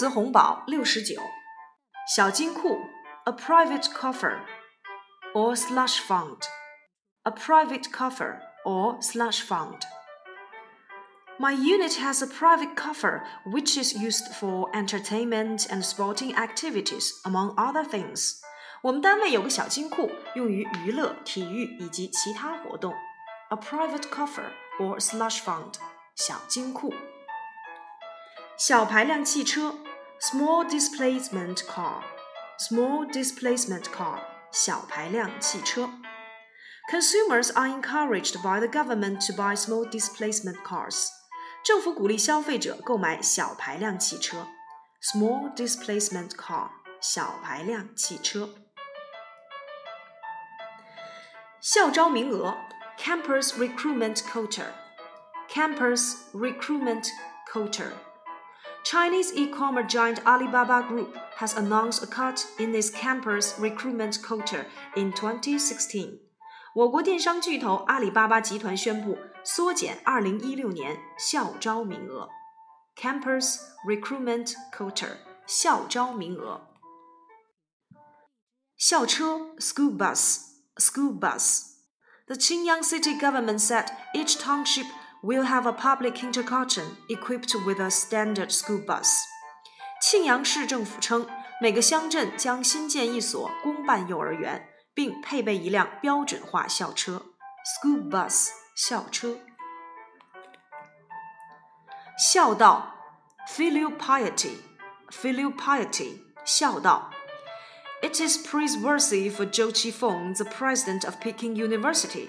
瓷红宝六十九，小金库 a private coffer or slush fund, a private coffer or slush fund. My unit has a private coffer which is used for entertainment and sporting activities, among other things. 我们单位有个小金库，用于娱乐、体育以及其他活动。A private coffer or slush fund，小金库。 小排量汽车，small displacement car，small displacement car，小排量汽车。Consumers are encouraged by the government to buy small displacement cars. 政府鼓励消费者购买小排量汽车，small displacement car，小排量汽车。校招名额，campus recruitment quota，campus recruitment quota。 Chinese e-commerce giant Alibaba Group has announced a cut in its campus recruitment quota in 2016. 我国电商巨头阿里巴巴集团宣布缩减2016年校招名额 （Campus Recruitment Quota） 校招名额。校车 （School Bus） School Bus。The Qingyang City government said each township will have a public kindergarten equipped with a standard school bus. 庆阳市政府称，每个乡镇将新建一所公办幼儿园。并配备一辆标准化校车 （school bus） 校车。孝道 （filial piety），filial piety 孝道。It is praiseworthy for Zhou Qifeng, the president of Peking University,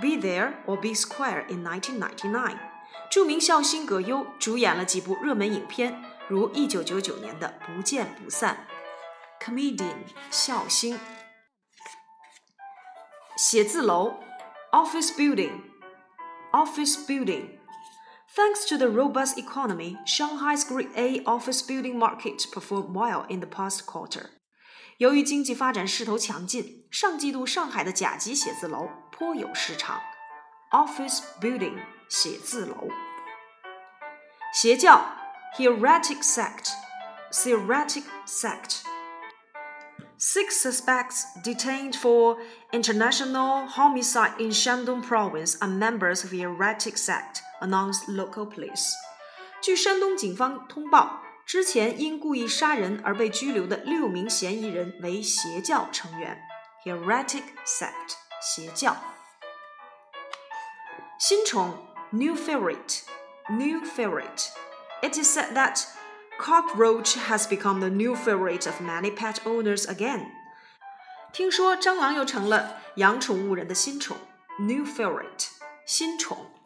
Be There or Be Square in 1999. 着名笑星葛优主演了几部热门影片，如1999年的《不见不散》，comedian 笑星。写字楼 office building office building。Thanks to the robust economy, Shanghai's Grade A office building market performed well in the past quarter. 由于经济发展势头强劲，上季度上海的甲级写字楼颇有市场，office building 写字楼。邪教 heretic sect heretic sect。Six suspects detained for intentional homicide in Shandong province are members of the heretic sect, announced local police. 据山东警方通报。之前因故意杀人而被拘留的六名嫌疑人为邪教成员 （heretic sect，邪教）。新宠 new favorite, new favorite. It is said that cockroach has become the new favorite of many pet owners again. 听说蟑螂又成了养宠物人的新宠，new favorite，新宠。